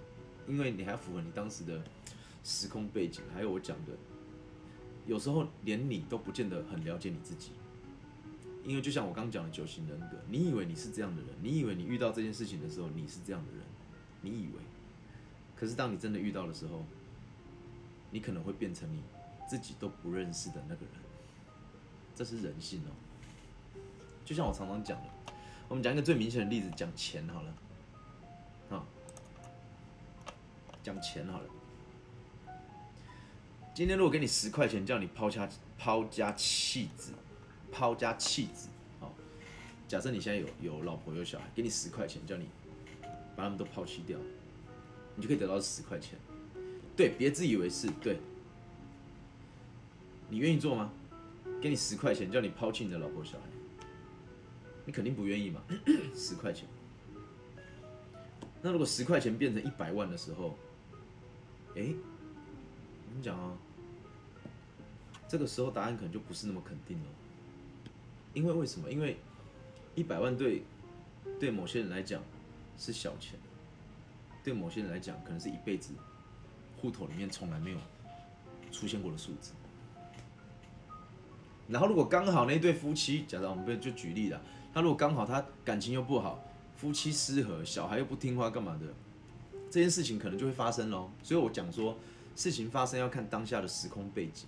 因为你还符合你当时的。时空背景，还有我讲的，有时候连你都不见得很了解你自己，因为就像我刚讲的九型人格，你以为你是这样的人，你以为你遇到这件事情的时候你是这样的人，你以为，可是当你真的遇到的时候，你可能会变成你自己都不认识的那个人，这是人性哦。就像我常常讲的，我们讲一个最明显的例子，讲钱好了，啊，讲钱好了。今天如果给你十块钱，叫你抛家抛家弃子，抛家弃子，好，假设你现在有有老婆有小孩，给你十块钱，叫你把他们都抛弃掉，你就可以得到十块钱。对，别自以为是，对，你愿意做吗？给你十块钱，叫你抛弃你的老婆小孩，你肯定不愿意嘛。十块钱，那如果十块钱变成一百万的时候，哎，我跟你讲啊。这个时候答案可能就不是那么肯定了，因为为什么？因为一百万对对某些人来讲是小钱，对某些人来讲可能是一辈子户头里面从来没有出现过的数字。然后如果刚好那对夫妻，假设我们不就举例了，他如果刚好他感情又不好，夫妻失和，小孩又不听话，干嘛的？这件事情可能就会发生喽。所以我讲说，事情发生要看当下的时空背景，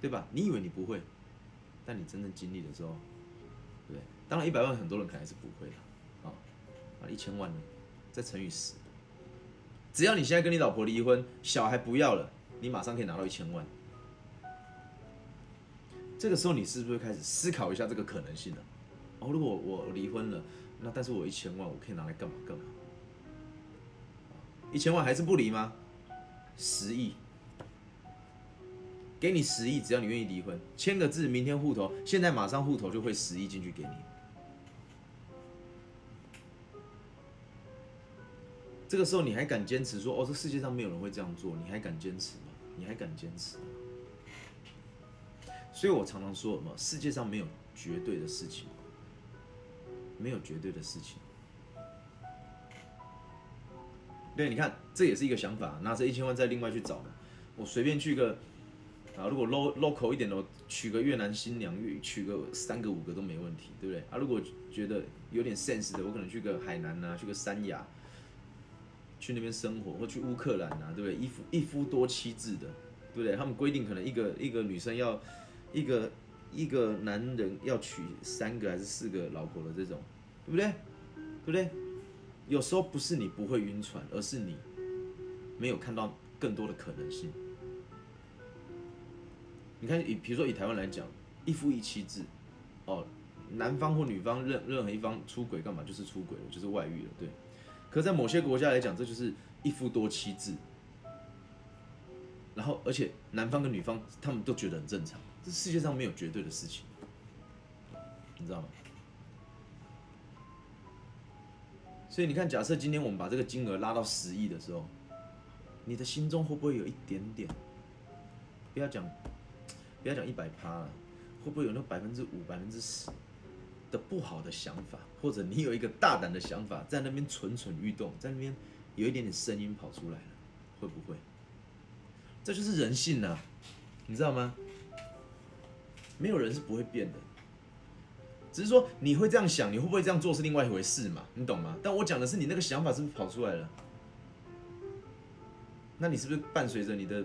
对吧？你以为你不会，但你真正经历的时候，对不对？当然一百万很多人可能是不会的，啊啊一千万呢，再乘以十，只要你现在跟你老婆离婚，小孩不要了，你马上可以拿到一千万。这个时候你是不是开始思考一下这个可能性了？哦，如果我离婚了，那但是我一千万我可以拿来干嘛干嘛？一千万还是不离吗？十亿，给你十亿，只要你愿意离婚，签个字，明天户头，现在马上户头就会十亿进去给你。这个时候你还敢坚持说哦，这世界上没有人会这样做？你还敢坚持吗？你还敢坚持吗？所以我常常说什么？世界上没有绝对的事情，没有绝对的事情。对，你看，这也是一个想法。拿这一千万再另外去找，我随便去个啊，如果 lo local 一点的，我娶个越南新娘，娶个三个五个都没问题，对不对？啊，如果觉得有点 sense 的，我可能去个海南呐，去个三亚，去那边生活，或去乌克兰呐，对不对？一夫一夫多妻制的，对不对？他们规定可能一个一个女生要。一个一个男人要娶三个还是四个老婆的这种，对不对？对不对？有时候不是你不会晕船，而是你没有看到更多的可能性。你看，以比如说以台湾来讲，一夫一妻制，哦，男方或女方任任何一方出轨干嘛，就是出轨了，就是外遇了，对。可在某些国家来讲，这就是一夫多妻制。然后，而且男方跟女方他们都觉得很正常。这世界上没有绝对的事情，你知道吗？所以你看，假设今天我们把这个金额拉到十亿的时候，你的心中会不会有一点点？不要讲，不要讲一百趴了，会不会有那百分之五、百分之十的不好的想法？或者你有一个大胆的想法在那边蠢蠢欲动，在那边有一点点声音跑出来了，会不会？这就是人性呐，你知道吗？没有人是不会变的，只是说你会这样想，你会不会这样做是另外一回事嘛？你懂吗？但我讲的是你那个想法是不是跑出来了？那你是不是伴随着你的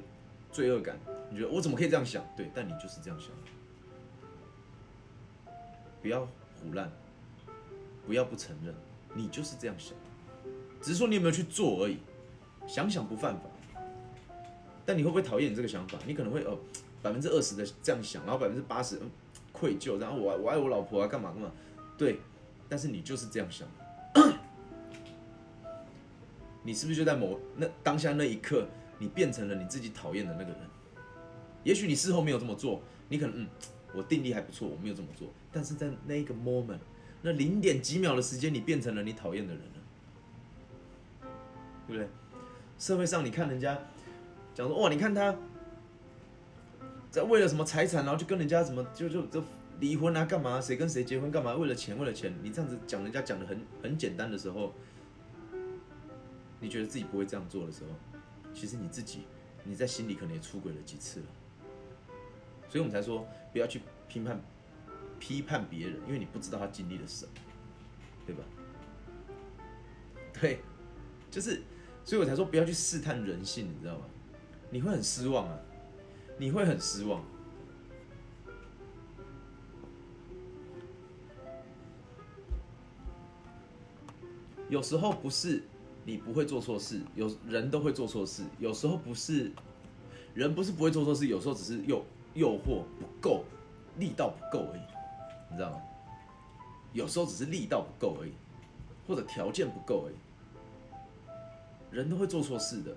罪恶感？你觉得我怎么可以这样想？对，但你就是这样想。不要胡乱，不要不承认，你就是这样想，只是说你有没有去做而已。想想不犯法，但你会不会讨厌你这个想法？你可能会哦。百分之二十的这样想，然后百分之八十愧疚，然后我我爱我老婆啊，干嘛干嘛？对，但是你就是这样想，你是不是就在某那当下那一刻，你变成了你自己讨厌的那个人？也许你事后没有这么做，你可能嗯，我定力还不错，我没有这么做，但是在那个 moment，那零点几秒的时间，你变成了你讨厌的人了，对不对？社会上你看人家讲说哇，你看他。在为了什么财产，然后就跟人家什么就就就离婚啊，干嘛？谁跟谁结婚干嘛？为了钱，为了钱，你这样子讲人家讲的很很简单的时候，你觉得自己不会这样做的时候，其实你自己你在心里可能也出轨了几次了。所以我们才说不要去评判批判别人，因为你不知道他经历了什么，对吧？对，就是，所以我才说不要去试探人性，你知道吗？你会很失望啊。你会很失望。有时候不是你不会做错事，有人都会做错事。有时候不是人不是不会做错事，有时候只是又诱惑不够，力道不够而已，你知道吗？有时候只是力道不够而已，或者条件不够而已。人都会做错事的，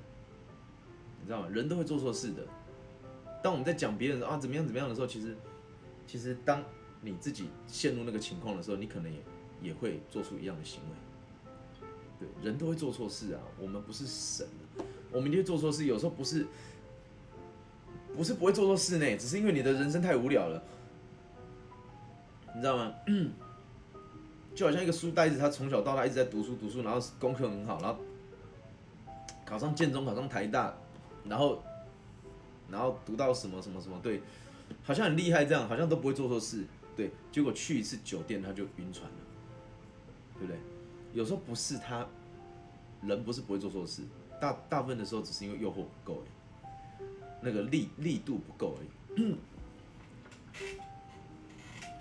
你知道吗？人都会做错事的。当我们在讲别人啊怎么样怎么样的时候，其实，其实当你自己陷入那个情况的时候，你可能也也会做出一样的行为。对，人都会做错事啊，我们不是神，我们一定会做错事。有时候不是，不是不会做错事呢，只是因为你的人生太无聊了，你知道吗？就好像一个书呆子，他从小到大一直在读书读书，然后功课很好，然后考上建中，考上台大，然后。然后读到什么什么什么，对，好像很厉害这样，好像都不会做错事，对，结果去一次酒店他就晕船了，对不对？有时候不是他人不是不会做错事，大大部分的时候只是因为诱惑不够，那个力力度不够而已。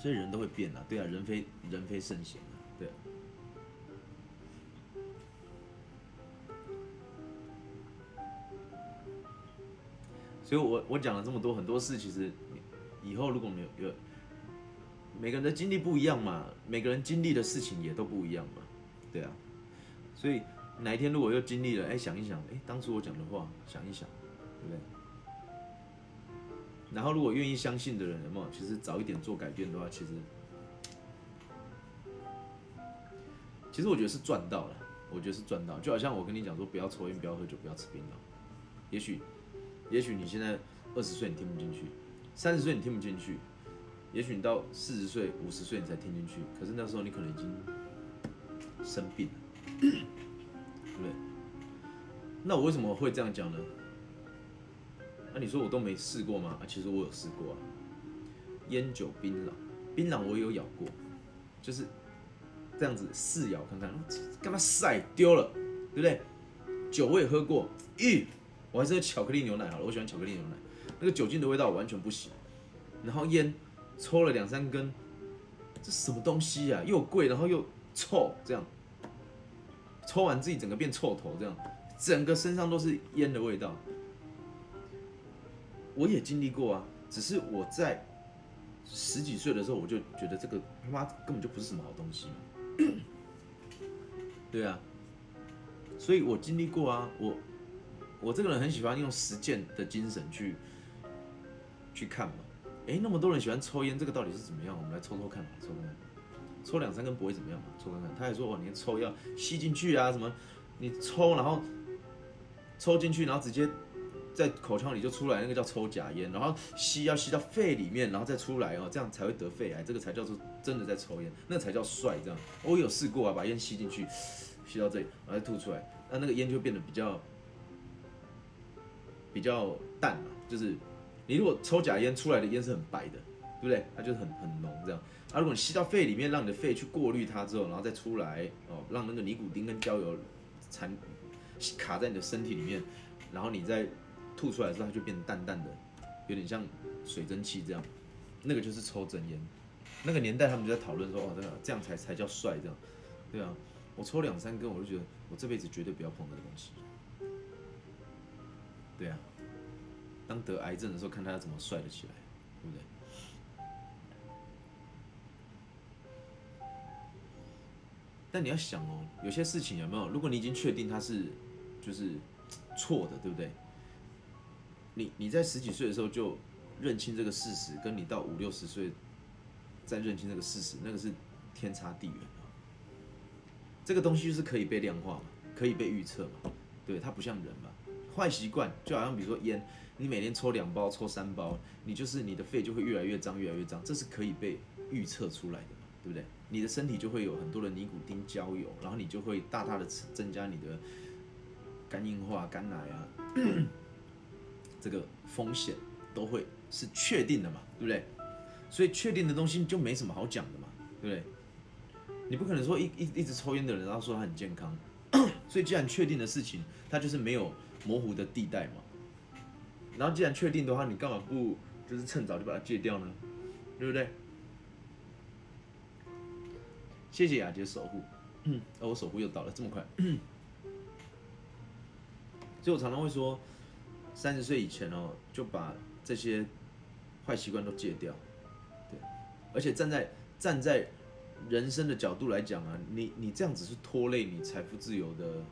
所以人都会变啊，对啊，人非人非圣贤啊，对啊。所以我我讲了这么多很多事，其实以后如果没有有每个人的经历不一样嘛，每个人经历的事情也都不一样嘛，对啊。所以哪一天如果又经历了，哎，想一想，哎，当初我讲的话，想一想，对不对？然后如果愿意相信的人，有没有？其实早一点做改变的话，其实其实我觉得是赚到了，我觉得是赚到。就好像我跟你讲说，不要抽烟，不要喝酒，不要吃槟榔，也许。也许你现在二十岁你听不进去，三十岁你听不进去，也许你到四十岁、五十岁你才听进去。可是那时候你可能已经生病了，对不对？那我为什么会这样讲呢？那你说我都没试过吗？啊，其实我有试过啊。烟酒槟榔，槟榔我有咬过，就是这样子试咬看看，干嘛晒丢了，对不对？酒我也喝过，咦。我还是喝巧克力牛奶好了，我喜欢巧克力牛奶，那个酒精的味道完全不行。然后烟抽了两三根，这什么东西呀？又贵，然后又臭，这样抽完自己整个变臭头，这样整个身上都是烟的味道。我也经历过啊，只是我在十几岁的时候我就觉得这个他妈根本就不是什么好东西。对啊，所以我经历过啊，我。我这个人很喜欢用实践的精神去去看嘛，哎，那么多人喜欢抽烟，这个到底是怎么样？我们来抽抽看嘛，抽看，抽两三根不会怎么样嘛，抽看看。他还说哦，你抽要吸进去啊，什么？你抽然后抽进去，然后直接在口腔里就出来，那个叫抽假烟。然后吸要吸到肺里面，然后再出来哦，这样才会得肺癌，这个才叫做真的在抽烟，那才叫帅。这样我有试过啊，把烟吸进去，吸到这里，然后再吐出来，那那个烟就变得比较。比较淡嘛，就是你如果抽假烟出来的烟是很白的，对不对？它就是很很浓这样。啊，如果你吸到肺里面，让你的肺去过滤它之后，然后再出来哦，让那个尼古丁跟焦油残卡在你的身体里面，然后你再吐出来之后，它就变淡淡的，有点像水蒸气这样。那个就是抽真烟。那个年代他们就在讨论说，哦，这个这样才才叫帅这样。对啊，我抽两三根，我就觉得我这辈子绝对不要碰那个东西。对啊，当得癌症的时候，看他要怎么帅得起来，对不对？但你要想哦，有些事情有没有？如果你已经确定他是就是错的，对不对？你你在十几岁的时候就认清这个事实，跟你到五六十岁再认清这个事实，那个是天差地远啊。这个东西是可以被量化嘛，可以被预测嘛？对，它不像人嘛。坏习惯就好像比如说烟，你每天抽两包、抽三包，你就是你的肺就会越来越脏、越来越脏，这是可以被预测出来的嘛，对不对？你的身体就会有很多的尼古丁、焦油，然后你就会大大的增加你的肝硬化、肝癌啊，这个风险都会是确定的嘛，对不对？所以确定的东西就没什么好讲的嘛，对不对？你不可能说一一一直抽烟的人，然后说他很健康，所以既然确定的事情，他就是没有。模糊的地带嘛，然后既然确定的话，你干嘛不就是趁早就把它戒掉呢？对不对？谢谢雅洁守护，嗯，我守护又到了这么快，所以我常常会说，三十岁以前哦，就把这些坏习惯都戒掉，对，而且站在站在人生的角度来讲啊，你你这样只是拖累你财富自由的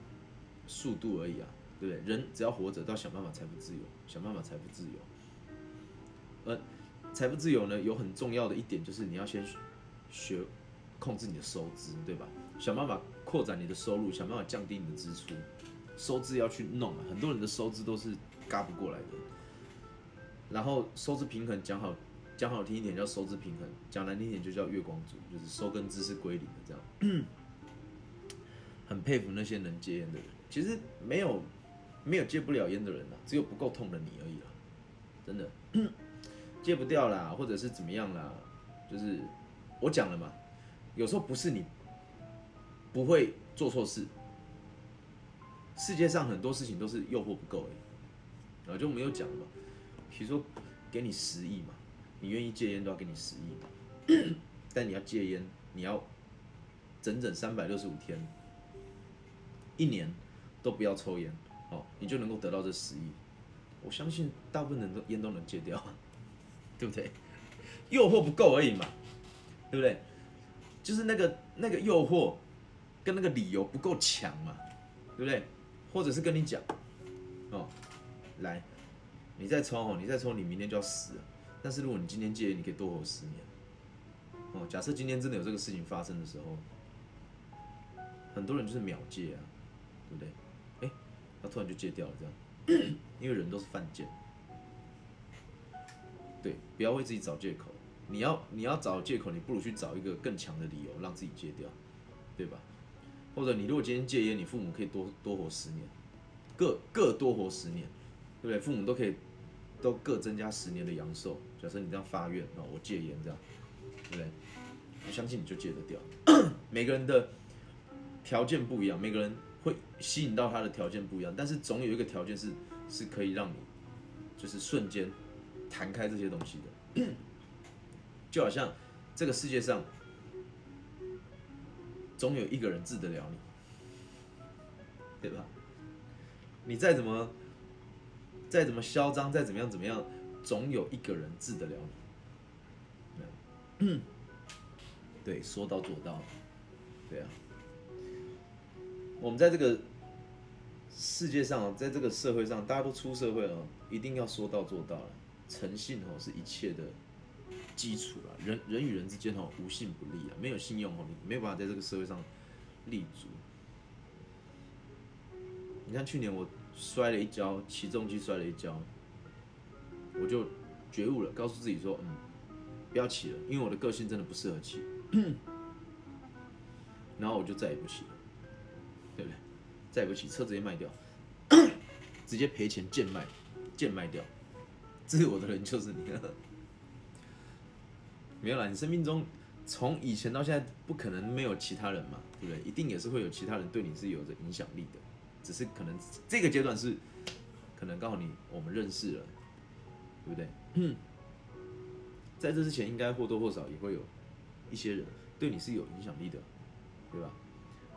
速度而已啊。对不对？人只要活着，都要想办法财富自由，想办法财富自由。而财富自由呢，有很重要的一点就是你要先学控制你的收支，对吧？想办法扩展你的收入，想办法降低你的支出，收支要去弄啊。很多人的收支都是嘎不过来的。然后收支平衡，讲好讲好听一点叫收支平衡，讲难听一点就叫月光族，就是收跟支是归零的这样。很佩服那些能戒烟的人，其实没有。没有戒不了烟的人呐，只有不够痛的你而已啦，真的。戒不掉啦，或者是怎么样啦，就是我讲了嘛，有时候不是你不会做错事，世界上很多事情都是诱惑不够哎，然后就没有讲嘛，比如说给你十亿嘛，你愿意戒烟都要给你十亿嘛，但你要戒烟，你要整整三百六十五天，一年都不要抽烟，哦，你就能够得到这十亿。我相信大部分人都烟都能戒掉，对不对？诱惑不够而已嘛，对不对？就是那个那个诱惑跟那个理由不够强嘛，对不对？或者是跟你讲，哦，来，你再抽哦，你再抽，你明天就要死了。但是如果你今天戒烟，你可以多活十年。哦，假设今天真的有这个事情发生的时候，很多人就是秒戒啊，对不对？哎，他突然就戒掉了，这样。因为人都是犯贱，对，不要为自己找借口。你要你要找借口，你不如去找一个更强的理由让自己戒掉，对吧？或者你如果今天戒烟，你父母可以多多活十年，各各多活十年，对不对？父母都可以都各增加十年的阳寿。假设你这样发愿啊，我戒烟这样，对不对？我相信你就戒得掉。每个人的条件不一样，每个人。会吸引到他的条件不一样，但是总有一个条件是是可以让你，就是瞬间弹开这些东西的，就好像这个世界上总有一个人治得了你，对吧？你再怎么再怎么嚣张，再怎么样怎么样，总有一个人治得了你。对，说到做到，对啊。我们在这个世界上，在这个社会上，大家都出社会了，一定要说到做到了。诚信哦，是一切的基础啊。人人与人之间哦，无信不立啊，没有信用哦，你没有办法在这个社会上立足。你看去年我摔了一跤，起重机摔了一跤，我就觉悟了，告诉自己说，嗯，不要骑了，因为我的个性真的不适合骑。然后我就再也不骑了。对不对？再也不起，车直接卖掉，直接赔钱贱卖，贱卖掉。自我的人就是你。没有啦，你生命中从以前到现在不可能没有其他人嘛，对不对？一定也是会有其他人对你是有着影响力的，只是可能这个阶段是可能刚好你我们认识了，对不对？在这之前，应该或多或少也会有一些人对你是有影响力的，对吧？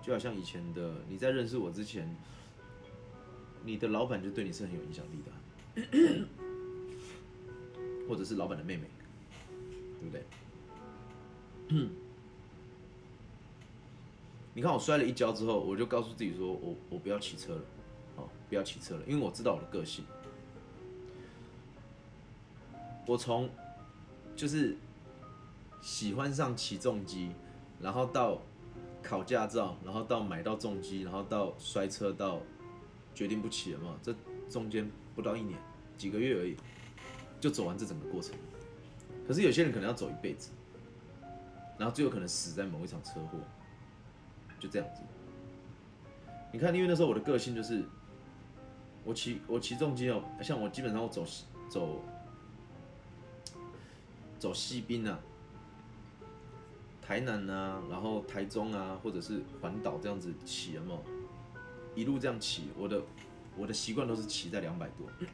就好像以前的你在认识我之前，你的老板就对你是很有影响力的，或者是老板的妹妹，对不对？你看我摔了一跤之后，我就告诉自己说，我我不要骑车了，哦，不要骑车了，因为我知道我的个性，我从就是喜欢上起重机，然后到。考驾照，然后到买到重机，然后到摔车，到决定不骑了嘛？这中间不到一年，几个月而已，就走完这整个过程。可是有些人可能要走一辈子，然后最后可能死在某一场车祸，就这样子。你看，因为那时候我的个性就是，我骑我骑重机哦，像我基本上我走走走西滨啊。台南啊，然后台中啊，或者是环岛这样子骑了嘛，一路这样骑，我的我的习惯都是骑在两百多，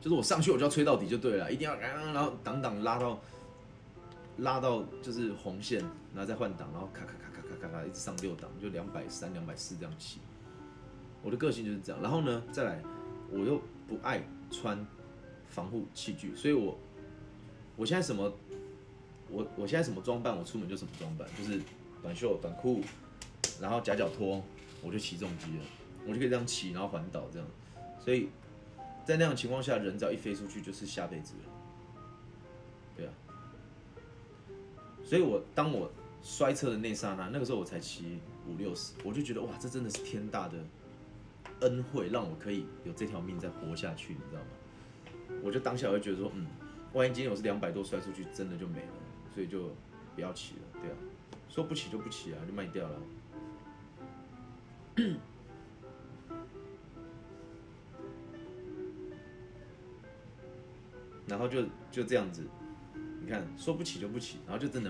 就是我上去我就要吹到底就对了，一定要然后挡挡拉到拉到就是红线，然后再换挡，然后咔咔咔咔咔咔咔一直上六档，就两百三两百四这样骑。我的个性就是这样，然后呢再来，我又不爱穿防护器具，所以我我现在什么。我我现在什么装扮，我出门就什么装扮，就是短袖短裤，然后夹脚拖，我就骑重机了，我就可以这样骑，然后环岛这样，所以在那样情况下，人只要一飞出去就是下辈子了，所以我当我摔车的那刹那，那个时候我才骑五六十，我就觉得哇，这真的是天大的恩惠，让我可以有这条命再活下去，你知道吗？我就当下我就觉得说，嗯，万一今天我是两百多摔出去，真的就没了。所以就不要骑了，对啊，说不骑就不骑啊，就卖掉了。然后就就这样子，你看说不起就不起，然后就真的